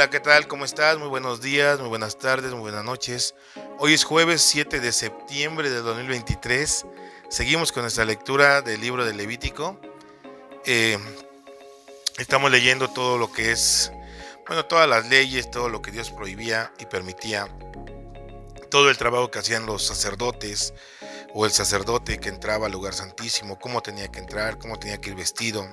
Hola, ¿qué tal? ¿Cómo estás? Muy buenos días, muy buenas tardes, muy buenas noches. Hoy es jueves 7 de septiembre de 2023. Seguimos con nuestra lectura del libro de Levítico. Eh, estamos leyendo todo lo que es, bueno, todas las leyes, todo lo que Dios prohibía y permitía. Todo el trabajo que hacían los sacerdotes o el sacerdote que entraba al lugar santísimo, cómo tenía que entrar, cómo tenía que ir vestido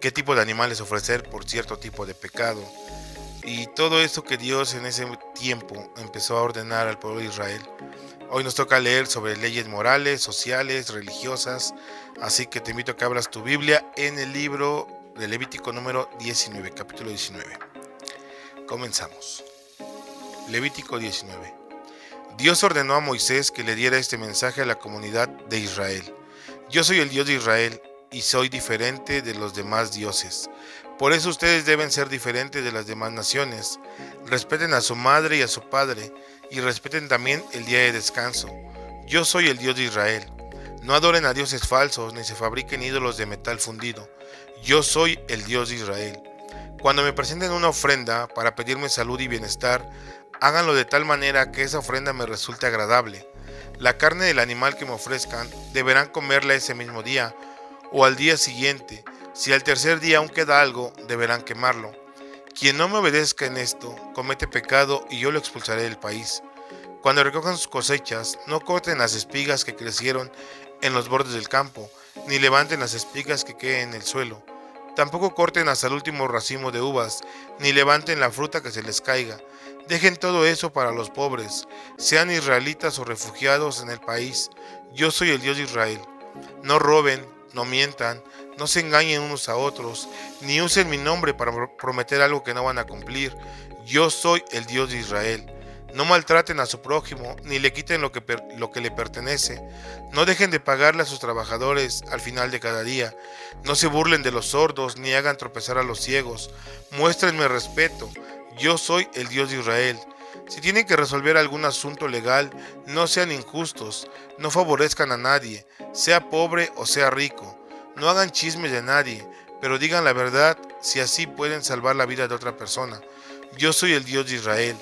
qué tipo de animales ofrecer por cierto tipo de pecado. Y todo eso que Dios en ese tiempo empezó a ordenar al pueblo de Israel. Hoy nos toca leer sobre leyes morales, sociales, religiosas, así que te invito a que abras tu Biblia en el libro de Levítico número 19, capítulo 19. Comenzamos. Levítico 19. Dios ordenó a Moisés que le diera este mensaje a la comunidad de Israel. Yo soy el Dios de Israel, y soy diferente de los demás dioses. Por eso ustedes deben ser diferentes de las demás naciones. Respeten a su madre y a su padre, y respeten también el día de descanso. Yo soy el Dios de Israel. No adoren a dioses falsos, ni se fabriquen ídolos de metal fundido. Yo soy el Dios de Israel. Cuando me presenten una ofrenda para pedirme salud y bienestar, háganlo de tal manera que esa ofrenda me resulte agradable. La carne del animal que me ofrezcan deberán comerla ese mismo día, o al día siguiente. Si al tercer día aún queda algo, deberán quemarlo. Quien no me obedezca en esto, comete pecado y yo lo expulsaré del país. Cuando recojan sus cosechas, no corten las espigas que crecieron en los bordes del campo, ni levanten las espigas que queden en el suelo. Tampoco corten hasta el último racimo de uvas, ni levanten la fruta que se les caiga. Dejen todo eso para los pobres, sean israelitas o refugiados en el país. Yo soy el Dios de Israel. No roben, no mientan, no se engañen unos a otros, ni usen mi nombre para prometer algo que no van a cumplir. Yo soy el Dios de Israel. No maltraten a su prójimo, ni le quiten lo que, lo que le pertenece. No dejen de pagarle a sus trabajadores al final de cada día. No se burlen de los sordos, ni hagan tropezar a los ciegos. Muéstrenme respeto. Yo soy el Dios de Israel. Si tienen que resolver algún asunto legal, no sean injustos, no favorezcan a nadie, sea pobre o sea rico. No hagan chismes de nadie, pero digan la verdad si así pueden salvar la vida de otra persona. Yo soy el Dios de Israel.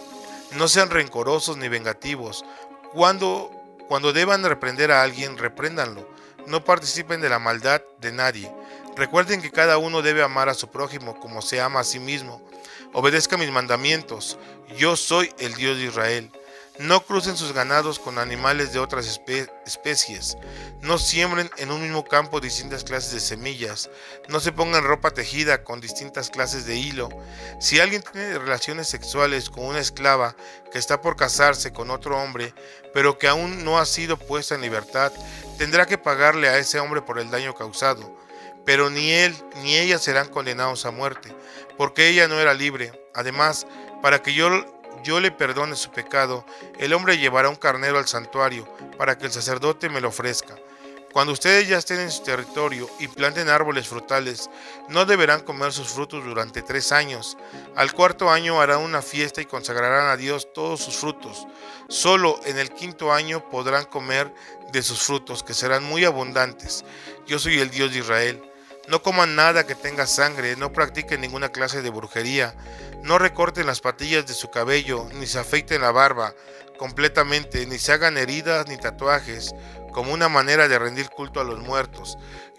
No sean rencorosos ni vengativos. Cuando, cuando deban reprender a alguien, repréndanlo. No participen de la maldad de nadie. Recuerden que cada uno debe amar a su prójimo como se ama a sí mismo. Obedezca mis mandamientos. Yo soy el Dios de Israel. No crucen sus ganados con animales de otras especies. No siembren en un mismo campo distintas clases de semillas. No se pongan ropa tejida con distintas clases de hilo. Si alguien tiene relaciones sexuales con una esclava que está por casarse con otro hombre, pero que aún no ha sido puesta en libertad, tendrá que pagarle a ese hombre por el daño causado. Pero ni él ni ella serán condenados a muerte, porque ella no era libre. Además, para que yo yo le perdone su pecado, el hombre llevará un carnero al santuario para que el sacerdote me lo ofrezca. Cuando ustedes ya estén en su territorio y planten árboles frutales, no deberán comer sus frutos durante tres años. Al cuarto año harán una fiesta y consagrarán a Dios todos sus frutos. Solo en el quinto año podrán comer de sus frutos, que serán muy abundantes. Yo soy el Dios de Israel. No coman nada que tenga sangre, no practiquen ninguna clase de brujería, no recorten las patillas de su cabello, ni se afeiten la barba completamente, ni se hagan heridas ni tatuajes, como una manera de rendir culto a los muertos.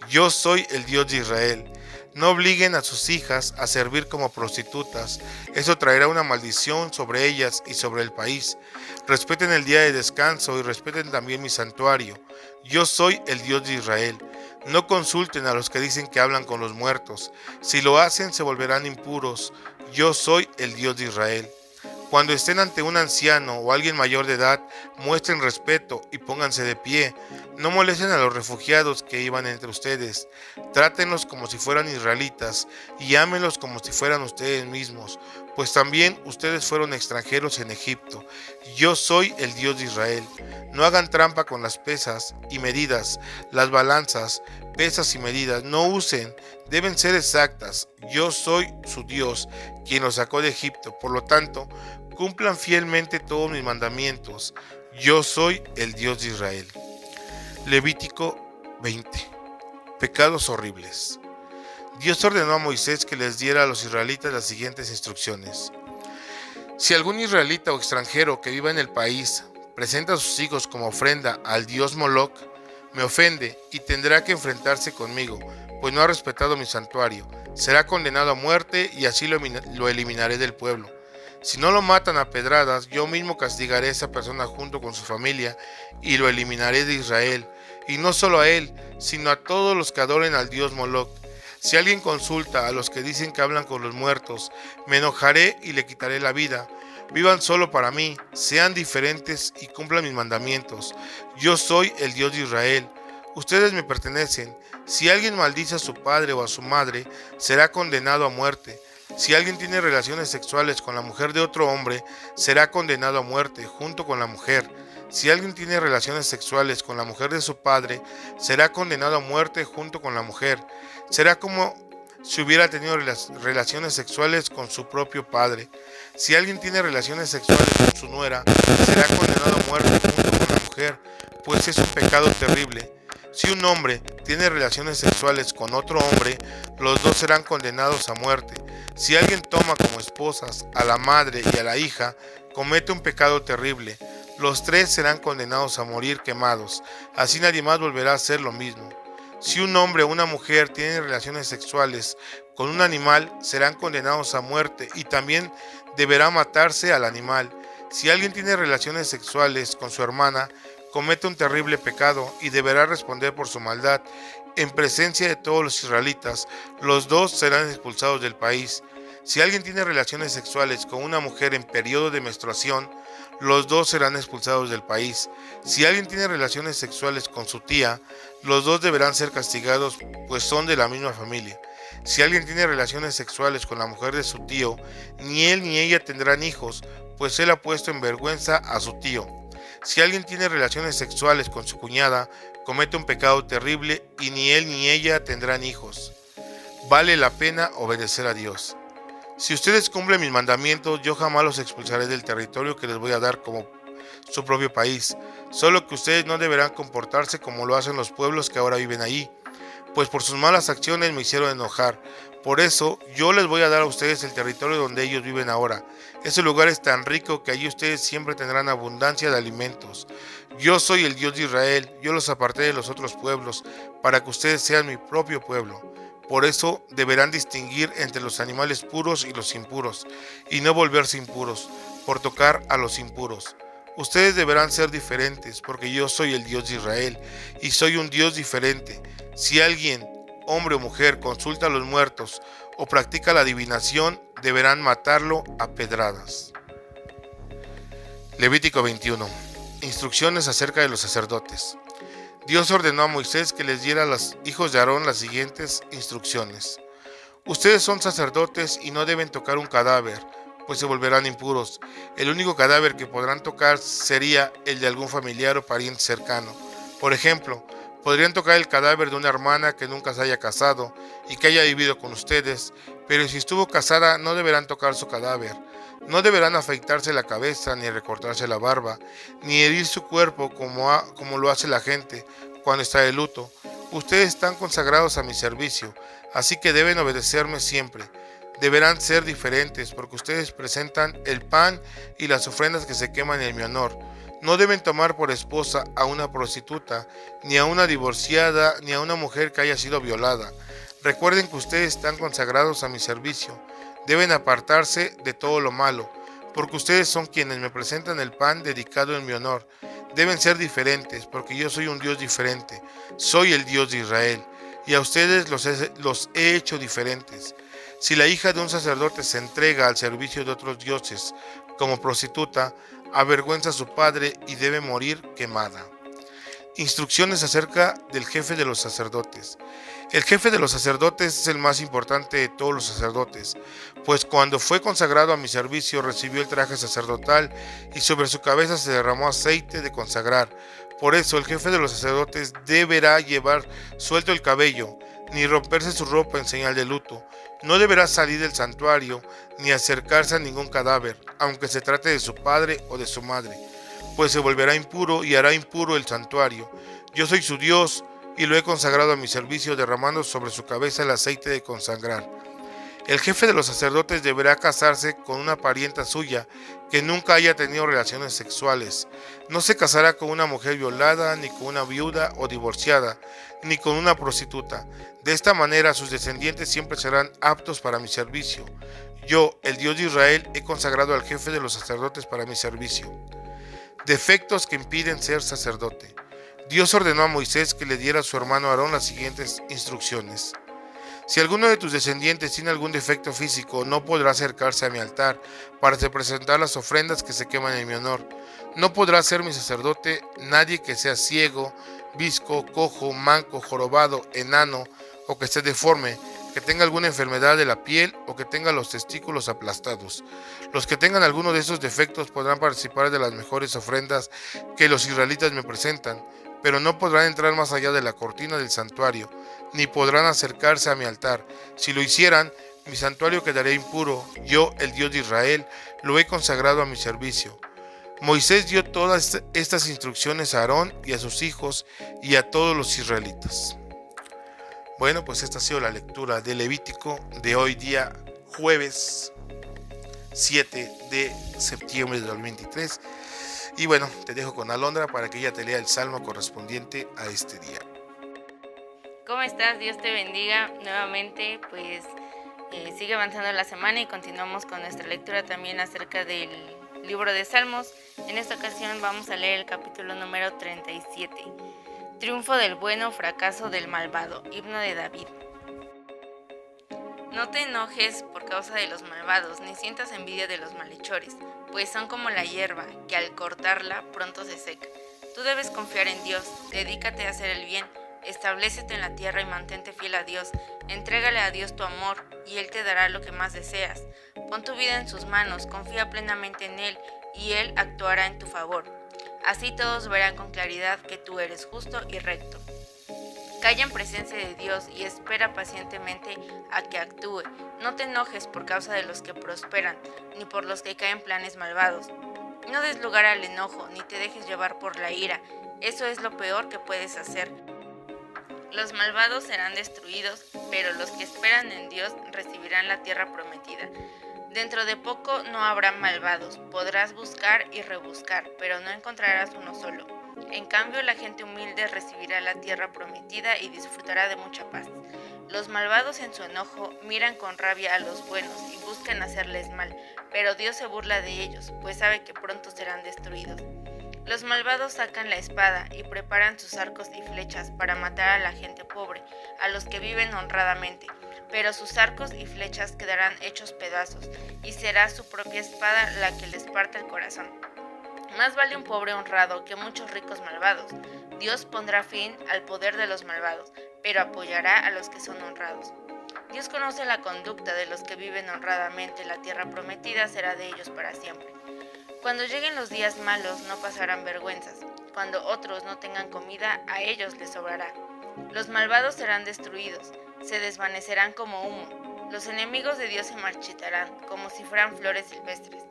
Yo soy el Dios de Israel. No obliguen a sus hijas a servir como prostitutas, eso traerá una maldición sobre ellas y sobre el país. Respeten el día de descanso y respeten también mi santuario. Yo soy el Dios de Israel. No consulten a los que dicen que hablan con los muertos. Si lo hacen, se volverán impuros. Yo soy el Dios de Israel. Cuando estén ante un anciano o alguien mayor de edad, muestren respeto y pónganse de pie. No molesten a los refugiados que iban entre ustedes. Trátenlos como si fueran israelitas y ámenlos como si fueran ustedes mismos, pues también ustedes fueron extranjeros en Egipto. Yo soy el Dios de Israel. No hagan trampa con las pesas y medidas, las balanzas, pesas y medidas. No usen, deben ser exactas. Yo soy su Dios, quien los sacó de Egipto. Por lo tanto, cumplan fielmente todos mis mandamientos. Yo soy el Dios de Israel. Levítico 20. Pecados horribles. Dios ordenó a Moisés que les diera a los israelitas las siguientes instrucciones. Si algún israelita o extranjero que viva en el país presenta a sus hijos como ofrenda al dios Moloch, me ofende y tendrá que enfrentarse conmigo, pues no ha respetado mi santuario. Será condenado a muerte y así lo, eliminaré del pueblo. Si no lo matan a pedradas, yo mismo castigaré a esa persona junto con su familia y lo eliminaré de Israel. Y no solo a él, sino a todos los que adoren al dios Moloch. Si alguien consulta a los que dicen que hablan con los muertos, me enojaré y le quitaré la vida. Vivan solo para mí, sean diferentes y cumplan mis mandamientos. Yo soy el Dios de Israel. Ustedes me pertenecen. Si alguien maldice a su padre o a su madre, será condenado a muerte. Si alguien tiene relaciones sexuales con la mujer de otro hombre, será condenado a muerte junto con la mujer. Si alguien tiene relaciones sexuales con la mujer de su padre, será condenado a muerte junto con la mujer. Será como si hubiera tenido relaciones sexuales con su propio padre. Si alguien tiene relaciones sexuales con su nuera, será condenado a muerte junto con la mujer, pues es un pecado terrible. Si un hombre tiene relaciones sexuales con otro hombre, los dos serán condenados a muerte. Si alguien toma como esposas a la madre y a la hija, comete un pecado terrible. Los tres serán condenados a morir quemados. Así nadie más volverá a hacer lo mismo. Si un hombre o una mujer tienen relaciones sexuales con un animal, serán condenados a muerte y también deberá matarse al animal. Si alguien tiene relaciones sexuales con su hermana, comete un terrible pecado y deberá responder por su maldad en presencia de todos los israelitas. Los dos serán expulsados del país. Si alguien tiene relaciones sexuales con una mujer en periodo de menstruación, los dos serán expulsados del país. Si alguien tiene relaciones sexuales con su tía, los dos deberán ser castigados, pues son de la misma familia. Si alguien tiene relaciones sexuales con la mujer de su tío, ni él ni ella tendrán hijos, pues él ha puesto en vergüenza a su tío. Si alguien tiene relaciones sexuales con su cuñada, comete un pecado terrible y ni él ni ella tendrán hijos. Vale la pena obedecer a Dios. Si ustedes cumplen mis mandamientos, yo jamás los expulsaré del territorio que les voy a dar como su propio país. Solo que ustedes no deberán comportarse como lo hacen los pueblos que ahora viven allí, pues por sus malas acciones me hicieron enojar. Por eso yo les voy a dar a ustedes el territorio donde ellos viven ahora. Ese lugar es tan rico que allí ustedes siempre tendrán abundancia de alimentos. Yo soy el Dios de Israel, yo los aparté de los otros pueblos, para que ustedes sean mi propio pueblo. Por eso deberán distinguir entre los animales puros y los impuros, y no volverse impuros, por tocar a los impuros. Ustedes deberán ser diferentes, porque yo soy el Dios de Israel, y soy un Dios diferente. Si alguien, hombre o mujer, consulta a los muertos o practica la adivinación, deberán matarlo a pedradas. Levítico 21. Instrucciones acerca de los sacerdotes. Dios ordenó a Moisés que les diera a los hijos de Aarón las siguientes instrucciones. Ustedes son sacerdotes y no deben tocar un cadáver, pues se volverán impuros. El único cadáver que podrán tocar sería el de algún familiar o pariente cercano. Por ejemplo, podrían tocar el cadáver de una hermana que nunca se haya casado y que haya vivido con ustedes, pero si estuvo casada no deberán tocar su cadáver. No deberán afeitarse la cabeza, ni recortarse la barba, ni herir su cuerpo como, como lo hace la gente cuando está de luto. Ustedes están consagrados a mi servicio, así que deben obedecerme siempre. Deberán ser diferentes porque ustedes presentan el pan y las ofrendas que se queman en mi honor. No deben tomar por esposa a una prostituta, ni a una divorciada, ni a una mujer que haya sido violada. Recuerden que ustedes están consagrados a mi servicio deben apartarse de todo lo malo, porque ustedes son quienes me presentan el pan dedicado en mi honor. Deben ser diferentes, porque yo soy un Dios diferente. Soy el Dios de Israel, y a ustedes los he, hecho diferentes. Si la hija de un sacerdote se entrega al servicio de otros dioses como prostituta, avergüenza a su padre y debe morir quemada. Instrucciones acerca del jefe de los sacerdotes. El jefe de los sacerdotes es el más importante de todos los sacerdotes, pues cuando fue consagrado a mi servicio recibió el traje sacerdotal y sobre su cabeza se derramó aceite de consagrar. Por eso el jefe de los sacerdotes deberá llevar suelto el cabello, ni romperse su ropa en señal de luto. No deberá salir del santuario ni acercarse a ningún cadáver, aunque se trate de su padre o de su madre, pues se volverá impuro y hará impuro el santuario. Yo soy su Dios y lo he consagrado a mi servicio derramando sobre su cabeza el aceite de consagrar. El jefe de los sacerdotes deberá casarse con una parienta suya que nunca haya tenido relaciones sexuales. No se casará con una mujer violada, ni con una viuda o divorciada, ni con una prostituta. De esta manera sus descendientes siempre serán aptos para mi servicio. Yo, el Dios de Israel, he consagrado al jefe de los sacerdotes para mi servicio. Defectos que impiden ser sacerdote. Dios ordenó a Moisés que le diera a su hermano Aarón las siguientes instrucciones. Si alguno de tus descendientes tiene algún defecto físico, no podrá acercarse a mi altar para presentar las ofrendas que se queman en mi honor. No podrá ser mi sacerdote nadie que sea ciego, visco, cojo, manco, jorobado, enano o que esté deforme, que tenga alguna enfermedad de la piel o que tenga los testículos aplastados. Los que tengan alguno de esos defectos podrán participar de las mejores ofrendas que los israelitas me presentan, pero no podrán entrar más allá de la cortina del santuario ni podrán acercarse a mi altar. Si lo hicieran, mi santuario quedaría impuro. Yo, el Dios de Israel, lo he consagrado a mi servicio. Moisés dio todas estas instrucciones a Aarón y a sus hijos y a todos los israelitas. Bueno, pues esta ha sido la lectura de Levítico de hoy día jueves 7 de septiembre de 2023. Y bueno, te dejo con Alondra para que ella te lea el salmo correspondiente a este día. ¿Cómo estás? Dios te bendiga. Nuevamente, pues eh, sigue avanzando la semana y continuamos con nuestra lectura también acerca del libro de Salmos. En esta ocasión vamos a leer el capítulo número 37. Triunfo del bueno, fracaso del malvado. Himno de David. No te enojes por causa de los malvados, ni sientas envidia de los malhechores, pues son como la hierba, que al cortarla pronto se seca. Tú debes confiar en Dios, dedícate a hacer el bien Establecete en la tierra y mantente fiel a Dios. Entrégale a Dios tu amor y Él te dará lo que más deseas. Pon tu vida en sus manos, confía plenamente en Él y Él actuará en tu favor. Así todos verán con claridad que tú eres justo y recto. Calla en presencia de Dios y espera pacientemente a que actúe. No te enojes por causa de los que prosperan, ni por los que caen planes malvados. No des lugar al enojo, ni te dejes llevar por la ira. Eso es lo peor que puedes hacer. Los malvados serán destruidos, pero los que esperan en Dios recibirán la tierra prometida. Dentro de poco no habrá malvados, podrás buscar y rebuscar, pero no encontrarás uno solo. En cambio, la gente humilde recibirá la tierra prometida y disfrutará de mucha paz. Los malvados en su enojo miran con rabia a los buenos y buscan hacerles mal, pero Dios se burla de ellos, pues sabe que pronto serán destruidos. Los malvados sacan la espada y preparan sus arcos y flechas para matar a la gente pobre, a los que viven honradamente, pero sus arcos y flechas quedarán hechos pedazos, y será su propia espada la que les parte el corazón. Más vale un pobre honrado que muchos ricos malvados. Dios pondrá fin al poder de los malvados, pero apoyará a los que son honrados. Dios conoce la conducta de los que viven honradamente, la tierra prometida será de ellos para siempre. Cuando lleguen los días malos no pasarán vergüenzas. Cuando otros no tengan comida, a ellos les sobrará. Los malvados serán destruidos, se desvanecerán como humo. Los enemigos de Dios se marchitarán, como si fueran flores silvestres.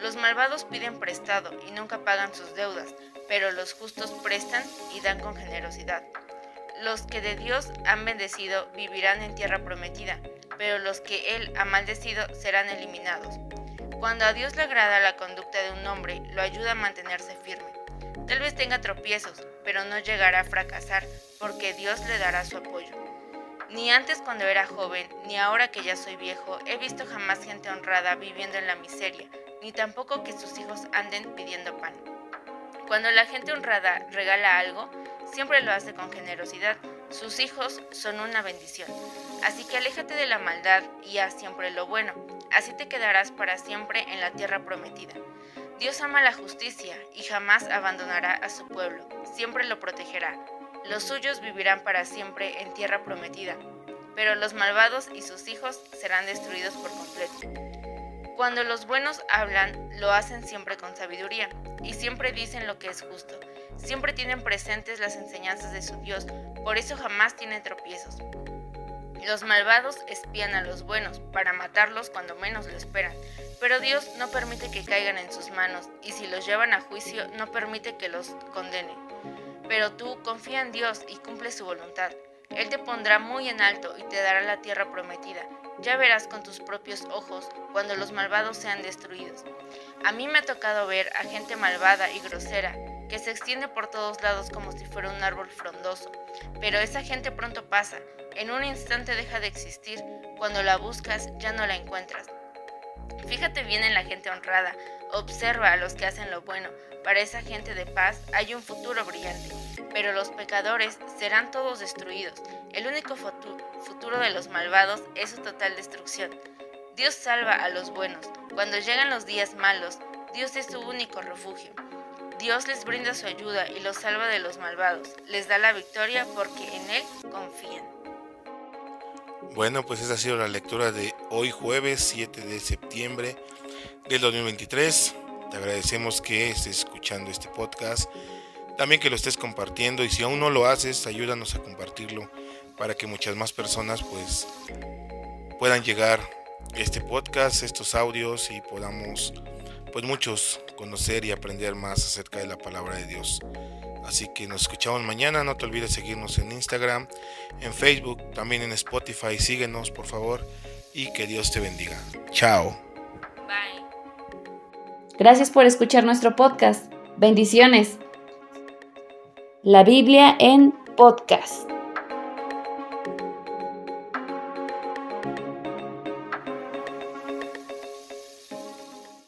Los malvados piden prestado y nunca pagan sus deudas, pero los justos prestan y dan con generosidad. Los que de Dios han bendecido vivirán en tierra prometida, pero los que Él ha maldecido serán eliminados. Cuando a Dios le agrada la conducta de un hombre, lo ayuda a mantenerse firme. Tal vez tenga tropiezos, pero no llegará a fracasar porque Dios le dará su apoyo. Ni antes cuando era joven, ni ahora que ya soy viejo, he visto jamás gente honrada viviendo en la miseria, ni tampoco que sus hijos anden pidiendo pan. Cuando la gente honrada regala algo, siempre lo hace con generosidad, Sus hijos son una bendición. Así que aléjate de la maldad y haz siempre lo bueno. Así te quedarás para siempre en la tierra prometida. Dios ama la justicia y jamás abandonará a su pueblo. Siempre lo protegerá. Los suyos vivirán para siempre en tierra prometida. Pero los malvados y sus hijos serán destruidos por completo. Cuando los buenos hablan, lo hacen siempre con sabiduría y siempre dicen lo que es justo. Siempre tienen presentes las enseñanzas de su Dios, por eso jamás tienen tropiezos. Los malvados espían a los buenos para matarlos cuando menos lo esperan, pero Dios no permite que caigan en sus manos y si los llevan a juicio no permite que los condene. Pero tú confía en Dios y cumple su voluntad. Él te pondrá muy en alto y te dará la tierra prometida ya verás con tus propios ojos cuando los malvados sean destruidos. A mí me ha tocado ver a gente malvada y grosera que se extiende por todos lados como si fuera un árbol frondoso, pero esa gente pronto pasa, en un instante deja de existir, cuando la buscas ya no la encuentras. Fíjate bien en la gente honrada, observa a los que hacen lo bueno, para esa gente de paz hay un futuro brillante, pero los pecadores serán todos destruidos, el único futuro de los malvados es su total destrucción. Dios salva a los buenos. Cuando llegan los días malos, Dios es su único refugio. Dios les brinda su ayuda y los salva de los malvados. Les da la victoria porque en Él confían. Bueno, pues esa ha sido la lectura de hoy jueves 7 de septiembre del 2023. Te agradecemos que estés escuchando este podcast, también que lo estés compartiendo y si aún no lo haces, ayúdanos a compartirlo para que muchas más personas pues puedan llegar este podcast, estos audios y podamos pues muchos conocer y aprender más acerca de la palabra de Dios. Así que nos escuchamos mañana, no te olvides seguirnos en Instagram, en Facebook, también en Spotify, síguenos por favor y que Dios te bendiga. Chao. Gracias por escuchar nuestro podcast. Bendiciones. La Biblia en podcast.